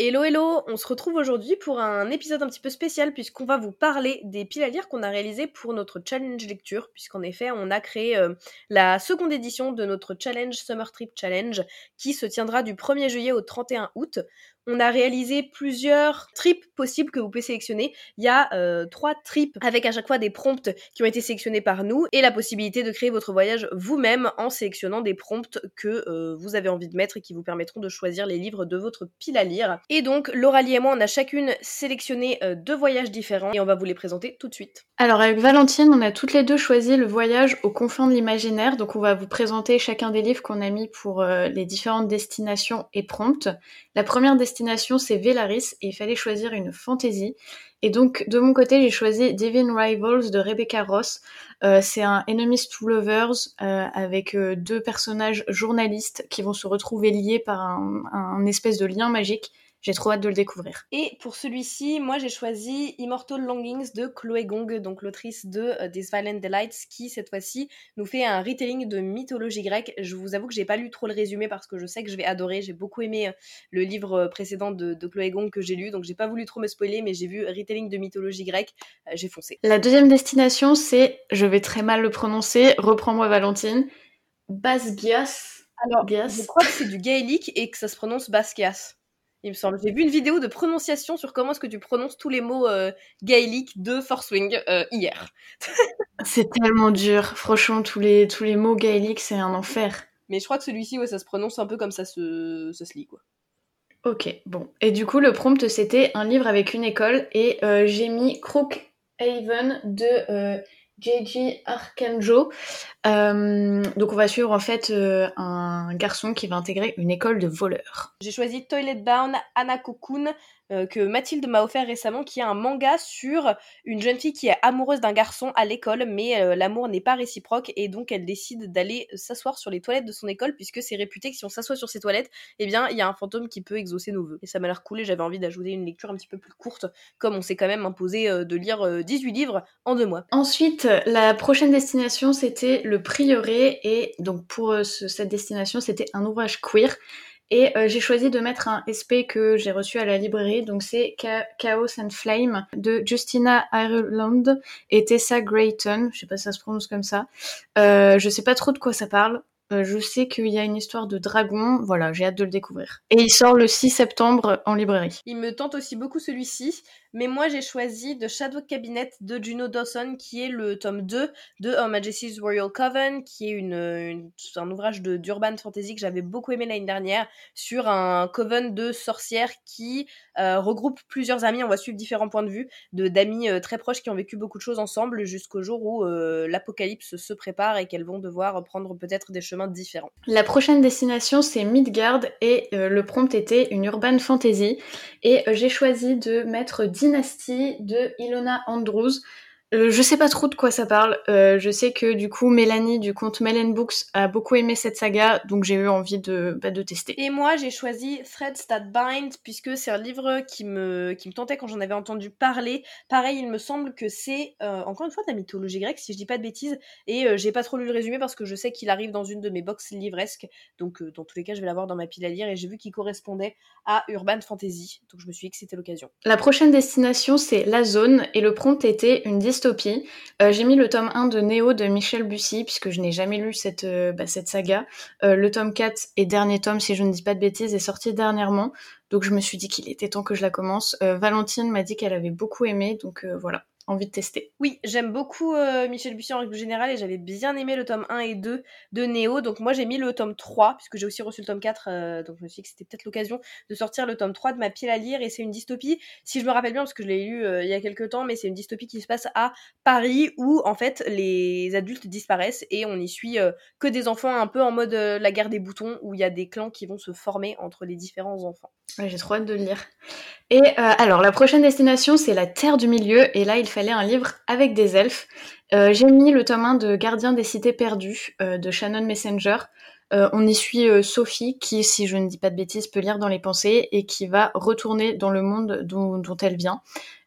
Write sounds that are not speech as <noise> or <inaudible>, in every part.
Hello hello, on se retrouve aujourd'hui pour un épisode un petit peu spécial puisqu'on va vous parler des piles à lire qu'on a réalisées pour notre challenge lecture puisqu'en effet on a créé euh, la seconde édition de notre challenge Summer Trip Challenge qui se tiendra du 1er juillet au 31 août. On a réalisé plusieurs trips possibles que vous pouvez sélectionner. Il y a euh, trois trips avec à chaque fois des prompts qui ont été sélectionnés par nous et la possibilité de créer votre voyage vous-même en sélectionnant des prompts que euh, vous avez envie de mettre et qui vous permettront de choisir les livres de votre pile à lire. Et donc, Lauralie et moi, on a chacune sélectionné euh, deux voyages différents et on va vous les présenter tout de suite. Alors, avec Valentine, on a toutes les deux choisi le voyage aux confins de l'imaginaire. Donc, on va vous présenter chacun des livres qu'on a mis pour les différentes destinations et prompts. La première destination c'est Velaris et il fallait choisir une fantasy. Et donc de mon côté, j'ai choisi Divine Rivals de Rebecca Ross. Euh, c'est un Enemies to Lovers euh, avec euh, deux personnages journalistes qui vont se retrouver liés par un espèce de lien magique. J'ai trop hâte de le découvrir. Et pour celui-ci, moi j'ai choisi Immortal Longings de Chloé Gong, donc l'autrice de uh, These Violent Delights, qui cette fois-ci nous fait un retelling de mythologie grecque. Je vous avoue que j'ai pas lu trop le résumé parce que je sais que je vais adorer. J'ai beaucoup aimé euh, le livre euh, précédent de, de Chloé Gong que j'ai lu, donc j'ai pas voulu trop me spoiler, mais j'ai vu retelling de mythologie grecque, j'ai foncé. La deuxième destination, c'est, je vais très mal le prononcer, reprends-moi Valentine, Basgias. Alors, je crois que c'est du gaélique et que ça se prononce Basquias il me semble. J'ai vu une vidéo de prononciation sur comment est-ce que tu prononces tous les mots euh, gaéliques de Force Wing euh, hier. <laughs> c'est tellement dur. Franchement, tous les, tous les mots gaéliques, c'est un enfer. Mais je crois que celui-ci, ouais, ça se prononce un peu comme ça se, ça se lit, quoi. Ok, bon. Et du coup, le prompt, c'était un livre avec une école. Et euh, j'ai mis Crookhaven de J.J. Arkanjo. Euh, donc on va suivre en fait euh, un garçon qui va intégrer une école de voleurs. J'ai choisi Toilet Bound Anna Cocoon euh, que Mathilde m'a offert récemment, qui est un manga sur une jeune fille qui est amoureuse d'un garçon à l'école, mais euh, l'amour n'est pas réciproque et donc elle décide d'aller s'asseoir sur les toilettes de son école puisque c'est réputé que si on s'assoit sur ces toilettes, eh bien il y a un fantôme qui peut exaucer nos vœux. Et ça m'a l'air cool j'avais envie d'ajouter une lecture un petit peu plus courte, comme on s'est quand même imposé euh, de lire 18 livres en deux mois. Ensuite, la prochaine destination c'était le prieuré et donc pour cette destination c'était un ouvrage queer et euh, j'ai choisi de mettre un SP que j'ai reçu à la librairie, donc c'est Chaos and Flame de Justina Ireland et Tessa Grayton, je sais pas si ça se prononce comme ça. Euh, je sais pas trop de quoi ça parle. Euh, je sais qu'il y a une histoire de dragon, voilà, j'ai hâte de le découvrir. Et il sort le 6 septembre en librairie. Il me tente aussi beaucoup celui-ci. Mais moi, j'ai choisi The Shadow Cabinet de Juno Dawson, qui est le tome 2 de Her Majesty's Royal Coven, qui est une, un ouvrage d'urban fantasy que j'avais beaucoup aimé l'année dernière, sur un coven de sorcières qui euh, regroupe plusieurs amis. On va suivre différents points de vue de d'amis euh, très proches qui ont vécu beaucoup de choses ensemble jusqu'au jour où euh, l'apocalypse se prépare et qu'elles vont devoir prendre peut-être des chemins différents. La prochaine destination, c'est Midgard, et le prompt était une urban fantasy. Et j'ai choisi de mettre Dynasty de Ilona Andrews. Euh, je sais pas trop de quoi ça parle. Euh, je sais que du coup Mélanie du compte Melen Books a beaucoup aimé cette saga, donc j'ai eu envie de, bah, de tester. Et moi j'ai choisi Threads That Bind puisque c'est un livre qui me, qui me tentait quand j'en avais entendu parler. Pareil, il me semble que c'est euh, encore une fois de la mythologie grecque si je dis pas de bêtises. Et j'ai pas trop lu le résumé parce que je sais qu'il arrive dans une de mes box livresques. Donc dans tous les cas je vais l'avoir dans ma pile à lire et j'ai vu qu'il correspondait à Urban Fantasy. Donc je me suis dit que c'était l'occasion. La prochaine destination c'est La Zone et le prompt était une euh, j'ai mis le tome 1 de Néo de Michel Bussy, puisque je n'ai jamais lu cette, euh, bah, cette saga. Euh, le tome 4 et dernier tome, si je ne dis pas de bêtises, est sorti dernièrement. Donc je me suis dit qu'il était temps que je la commence. Valentine m'a dit qu'elle avait beaucoup aimé, donc voilà envie de tester. Oui, j'aime beaucoup euh, Michel Bussy en règle générale et j'avais bien aimé le tome 1 et 2 de Néo. Donc moi j'ai mis le tome 3 puisque j'ai aussi reçu le tome 4 euh, donc je me suis dit que c'était peut-être l'occasion de sortir le tome 3 de ma pile à lire et c'est une dystopie si je me rappelle bien parce que je l'ai lu euh, il y a quelques temps mais c'est une dystopie qui se passe à Paris où en fait les adultes disparaissent et on y suit que des enfants un peu en mode la guerre des boutons où il y a des clans qui vont se former entre les différents enfants. j'ai trop hâte de le lire. Et alors la prochaine destination c'est la Terre du Milieu et là il un livre avec des elfes. Euh, j'ai mis le tome 1 de Gardien des cités perdues euh, de Shannon Messenger. Euh, on y suit Sophie qui, si je ne dis pas de bêtises, peut lire dans les pensées et qui va retourner dans le monde dont, elle vient.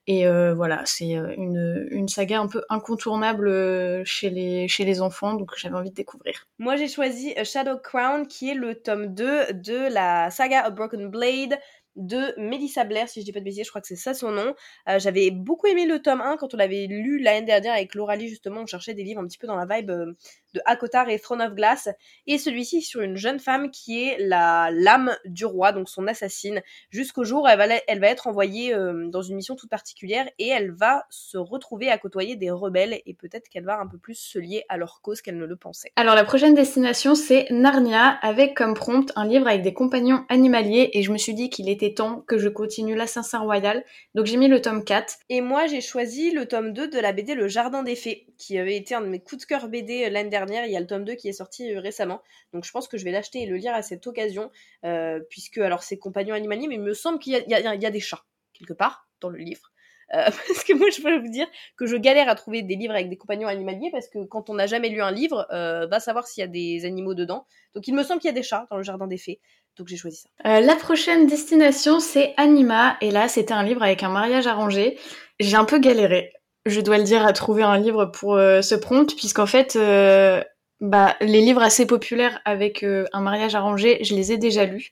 Et voilà, c'est une, une, saga un peu incontournable chez les, chez les enfants, donc j'avais envie de découvrir. Moi j'ai choisi Shadow Crown qui est le tome 2 de la saga A Broken Blade de Melissa Blair, si je dis pas de bêtises, je crois que c'est ça son nom. Euh, j'avais beaucoup aimé le tome 1 quand on l'avait lu l'année dernière avec Lauralie, justement, on cherchait des livres un petit peu dans la vibe euh, de Akotar et Throne of Glass. Et celui-ci sur une jeune femme qui est la lame du roi, donc son assassine, jusqu'au jour où elle va, elle va être envoyée euh, dans une mission toute particulière et elle va se retrouver à côtoyer des rebelles et peut-être qu'elle va un peu plus se lier à leur cause qu'elle ne le pensait. Alors la prochaine destination c'est Narnia avec comme prompt un livre avec des compagnons animaliers et je me suis dit qu'il était temps que je continue l'Assassin Royal. Donc j'ai mis le tome 4. Et moi j'ai choisi le tome 2 de la BD Le Jardin des Fées, qui avait été un de mes coups de cœur BD euh, l'année dernière. Il y a le tome 2 qui est sorti euh, récemment. Donc je pense que je vais l'acheter et le lire à cette occasion, euh, puisque alors c'est compagnons animaliers, mais il me semble qu'il y, a des chats, quelque part, dans le livre. <laughs> parce que moi, je peux vous dire que je galère à trouver des livres avec des compagnons animaliers parce que quand on n'a jamais lu un livre, va savoir s'il y a des animaux dedans. Donc il me semble qu'il y a des chats dans le jardin des fées. Donc j'ai choisi ça. Euh, la prochaine destination, c'est Anima. Et là, c'était un livre avec un mariage arrangé. J'ai un peu galéré, je dois le dire, à trouver un livre pour euh, ce prompt, puisqu'en fait, euh, bah, les livres assez populaires avec un mariage arrangé, je les ai déjà lus.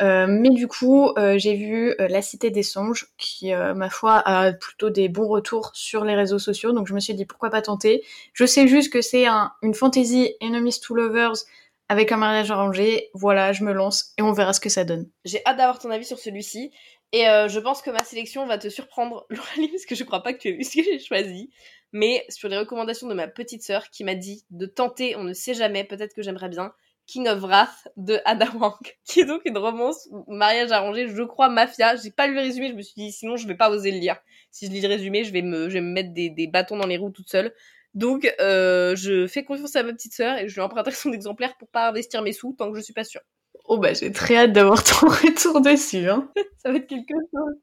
mais du coup, j'ai vu La Cité des Songes, qui, ma foi, a plutôt des bons retours sur les réseaux sociaux. Donc je me suis dit, pourquoi pas tenter Je sais juste que c'est un, une fantasy Enemies to Lovers avec un mariage arrangé, voilà, je me lance et on verra ce que ça donne. J'ai hâte d'avoir ton avis sur celui-ci. Et euh, je pense que ma sélection va te surprendre, <laughs> Lauralie, parce que je crois pas que tu aies vu ce que j'ai choisi. Mais sur les recommandations de ma petite sœur qui m'a dit de tenter, on ne sait jamais, peut-être que j'aimerais bien, King of Wrath de Ada Wang, <laughs> qui est donc une romance mariage arrangé, je crois, mafia. J'ai pas lu le résumé, je me suis dit sinon je vais pas oser le lire. Si je lis le résumé, je vais me, je vais me mettre des, des bâtons dans les roues toute seule. Donc, euh, je fais confiance à ma petite sœur et je lui emprunterai son <laughs> exemplaire pour pas investir mes sous tant que je suis pas sûre. Oh bah j'ai très hâte d'avoir ton <laughs> retour dessus. Hein. Ça va être quelque chose.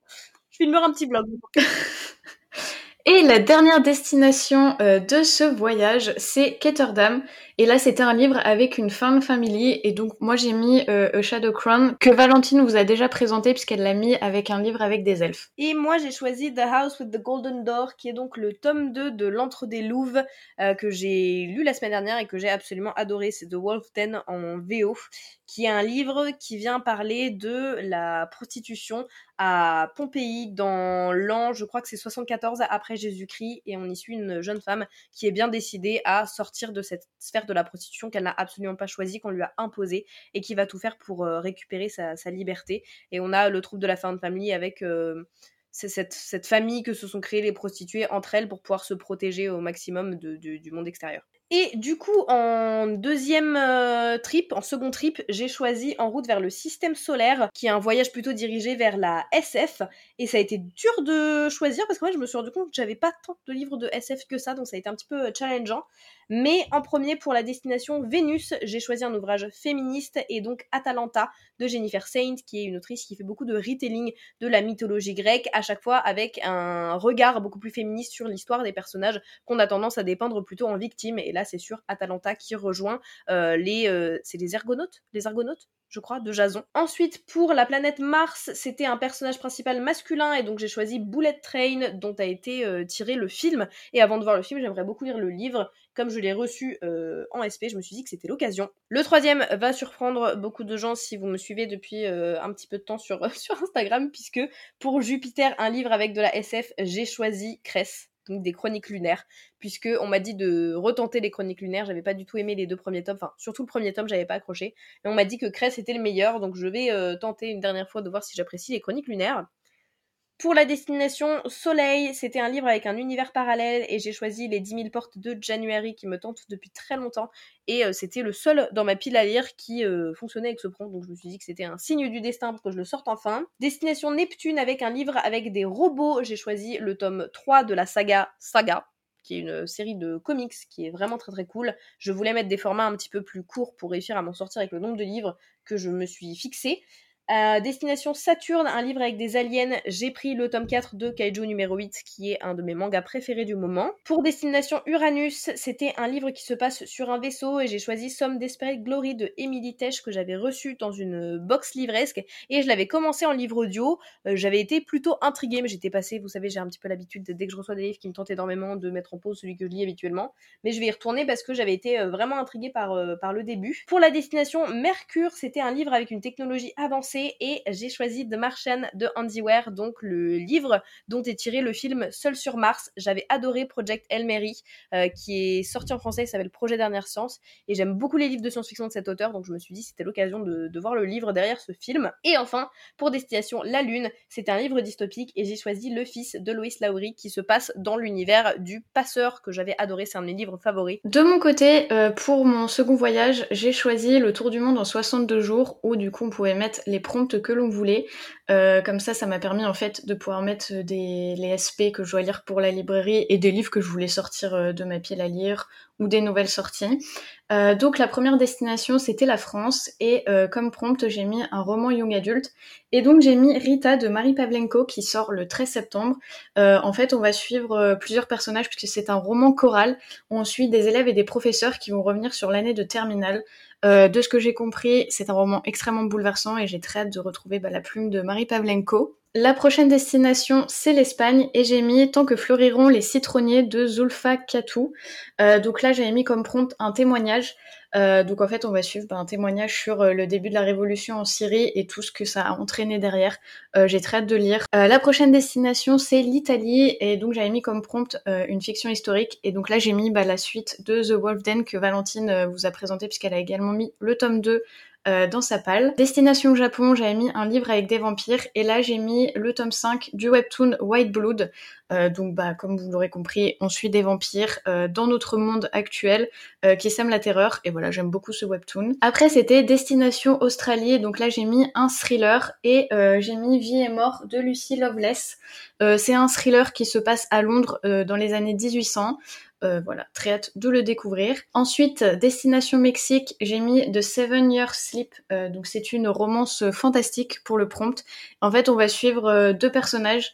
Je filmerai un petit blog. Et la dernière destination euh, de ce voyage, c'est Ketterdam. Et là, c'était un livre avec une femme family. Et donc, moi, j'ai mis euh, Shadow Crown, que Valentine vous a déjà présenté, puisqu'elle l'a mis avec un livre avec des elfes. Et moi, j'ai choisi The House with the Golden Door, qui est donc le tome 2 de L'Entre des Louves, euh, que j'ai lu la semaine dernière et que j'ai absolument adoré. C'est The Wolf Den en VO, qui est un livre qui vient parler de la prostitution à Pompéi dans l'an, je crois que c'est 74 après Jésus-Christ, et on y suit une jeune femme qui est bien décidée à sortir de cette sphère de la prostitution qu'elle n'a absolument pas choisie, qu'on lui a imposée, et qui va tout faire pour euh, récupérer sa, liberté. Et on a le trouble de la fin de famille avec euh, cette, cette, famille que se sont créées les prostituées entre elles pour pouvoir se protéger au maximum du monde extérieur. Et du coup, en deuxième euh, trip, en second trip, j'ai choisi En route vers le système solaire, qui est un voyage plutôt dirigé vers la SF. Et ça a été dur de choisir parce que moi, je me suis rendu compte que j'avais pas tant de livres de SF que ça, donc ça a été un petit peu euh, challengeant. Mais en premier, pour la destination Vénus, j'ai choisi un ouvrage féministe et donc Atalanta de Jennifer Saint, qui est une autrice qui fait beaucoup de retelling de la mythologie grecque, à chaque fois avec un regard beaucoup plus féministe sur l'histoire des personnages qu'on a tendance à dépeindre plutôt en victime. Et là, c'est sûr Atalanta qui rejoint euh, les... Euh, c'est les ergonautes Les je crois, de Jason. Ensuite, pour la planète Mars, c'était un personnage principal masculin et donc j'ai choisi Bullet Train dont a été euh, tiré le film. Et avant de voir le film, j'aimerais beaucoup lire le livre. Comme je l'ai reçu en SP, je me suis dit que c'était l'occasion. Le troisième va surprendre beaucoup de gens si vous me suivez depuis un petit peu de temps sur, <laughs> sur Instagram, puisque pour Jupiter, un livre avec de la SF, j'ai choisi Cress donc des chroniques lunaires, puisque on m'a dit de retenter les chroniques lunaires. J'avais pas du tout aimé les deux premiers tomes, enfin surtout le premier tome, j'avais pas accroché. Mais on m'a dit que Cress était le meilleur, donc je vais euh, tenter une dernière fois de voir si j'apprécie les chroniques lunaires. Pour la destination Soleil, c'était un livre avec un univers parallèle et j'ai choisi Les 10 000 portes de January qui me tente depuis très longtemps et euh, c'était le seul dans ma pile à lire qui euh, fonctionnait avec ce prompt donc je me suis dit que c'était un signe du destin pour que je le sorte enfin. Destination Neptune avec un livre avec des robots, j'ai choisi le tome 3 de la saga Saga qui est une série de comics qui est vraiment très très cool. Je voulais mettre des formats un petit peu plus courts pour réussir à m'en sortir avec le nombre de livres que je me suis fixé. Euh, Destination Saturne, un livre avec des aliens, j'ai pris le tome 4 de Kaiju numéro 8, qui est un de mes mangas préférés du moment. Pour Destination Uranus, c'était un livre qui se passe sur un vaisseau et j'ai choisi Somme Desperate Glory de Emily Tesh que j'avais reçu dans une box livresque et je l'avais commencé en livre audio. Euh, j'avais été plutôt intriguée, mais j'étais passée, vous savez, j'ai un petit peu l'habitude dès que je reçois des livres qui me tentent énormément de mettre en pause celui que je lis habituellement. Mais je vais y retourner parce que j'avais été euh, vraiment intriguée par, par le début. Pour la Destination Mercure, c'était un livre avec une technologie avancée et j'ai choisi The Martian de Andy Ware, donc le livre dont est tiré le film Seul sur Mars. J'avais adoré Project El Mary, euh, qui est sorti en français, il s'appelle Projet Dernière Science, et j'aime beaucoup les livres de science-fiction de cet auteur, donc je me suis dit c'était l'occasion de, voir le livre derrière ce film. Et enfin, pour Destination La Lune, c'est un livre dystopique et j'ai choisi Le Fils de Lois Lowry qui se passe dans l'univers du passeur que j'avais adoré, c'est un de mes livres favoris. De mon côté, euh, pour mon second voyage, j'ai choisi Le Tour du Monde en 62 jours où du coup on pouvait mettre les prompts que l'on voulait. Euh, comme ça, ça m'a permis en fait de pouvoir mettre des, les SP que je dois lire pour la librairie et des livres que je voulais sortir euh, de ma pile à lire ou des nouvelles sorties. Euh, donc la première destination c'était la France et euh, comme prompt j'ai mis un roman young adulte et donc j'ai mis Rita de Marie Pavlenko qui sort le 13 septembre. Euh, en fait on va suivre euh, plusieurs personnages puisque c'est un roman choral on suit des élèves et des professeurs qui vont revenir sur l'année de terminale. Euh, de ce que j'ai compris c'est un roman extrêmement bouleversant et j'ai très hâte de retrouver bah, la plume de Marie Pavlenko. La prochaine destination, c'est l'Espagne, et j'ai mis Tant que fleuriront les citronniers de Zulfa Katou. Euh, donc là, j'avais mis comme prompt un témoignage. Euh, donc en fait, on va suivre bah, un témoignage sur euh, le début de la révolution en Syrie et tout ce que ça a entraîné derrière. Euh, j'ai très hâte de lire. Euh, la prochaine destination, c'est l'Italie, et donc j'avais mis comme prompt une fiction historique. Et donc là, j'ai mis bah, la suite de The Wolf Den que Valentine vous a présenté puisqu'elle a également mis le tome 2 euh, dans sa palle. Destination Japon, j'avais mis un livre avec des vampires et là j'ai mis le tome 5 du webtoon White Blood. Euh, donc bah comme vous l'aurez compris, on suit des vampires euh, dans notre monde actuel euh, qui sème la terreur et voilà, j'aime beaucoup ce webtoon. Après c'était Destination Australie, donc là j'ai mis un thriller et j'ai mis Vie et mort de Lucy Loveless. c'est un thriller qui se passe à Londres dans les années 1800. Euh, voilà, très hâte de le découvrir. Ensuite, Destination Mexique, j'ai mis The Seven Year Sleep. Donc c'est une romance fantastique pour le prompt. En fait, on va suivre deux personnages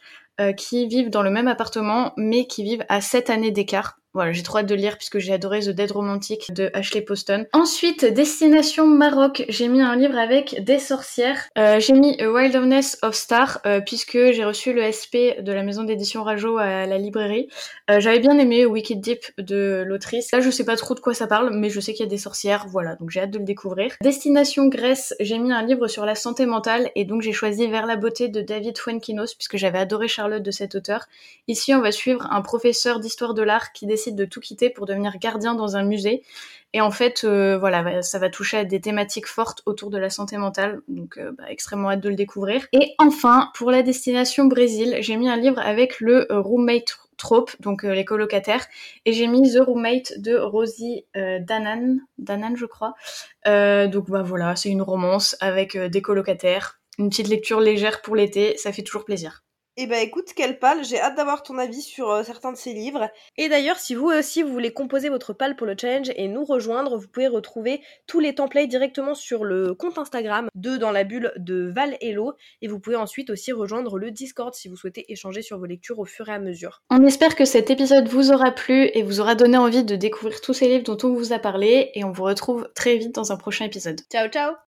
qui vivent dans le même appartement, mais qui vivent à 7 années d'écart. Voilà, j'ai trop hâte de lire puisque j'ai adoré The Dead Romantic de Ashley Poston. Ensuite, Destination Maroc, j'ai mis un livre avec des sorcières. Euh, j'ai mis A Wilderness of Star euh, puisque j'ai reçu le SP de la maison d'édition Rajo à la librairie. Euh, J'avais bien aimé Wicked Deep de l'autrice. Là, je sais pas trop de quoi ça parle, mais je sais qu'il y a des sorcières, voilà, donc j'ai hâte de le découvrir. Destination Grèce, j'ai mis un livre sur la santé mentale et donc j'ai choisi Vers la beauté de David Fuenkinos puisque j'avais adoré Charlotte de cet auteur. Ici, on va suivre un professeur d'histoire de l'art qui décide de tout quitter pour devenir gardien dans un musée. Et en fait, euh, voilà, ça va toucher à des thématiques fortes autour de la santé mentale, donc euh, bah, extrêmement hâte de le découvrir. Et enfin, pour la destination Brésil, j'ai mis un livre avec le euh, roommate trope, donc les colocataires, et j'ai mis The Roommate de Rosie Danan, Danan je crois. Donc bah voilà, c'est une romance avec des colocataires, une petite lecture légère pour l'été, ça fait toujours plaisir. Eh ben écoute, quelle palle, j'ai hâte d'avoir ton avis sur euh, certains de ces livres. Et d'ailleurs, si vous aussi vous voulez composer votre palle pour le challenge et nous rejoindre, vous pouvez retrouver tous les templates directement sur le compte Instagram de Dans la bulle de Val Hello. Et vous pouvez ensuite aussi rejoindre le Discord si vous souhaitez échanger sur vos lectures au fur et à mesure. On espère que cet épisode vous aura plu et vous aura donné envie de découvrir tous ces livres dont on vous a parlé. Et on vous retrouve très vite dans un prochain épisode. Ciao ciao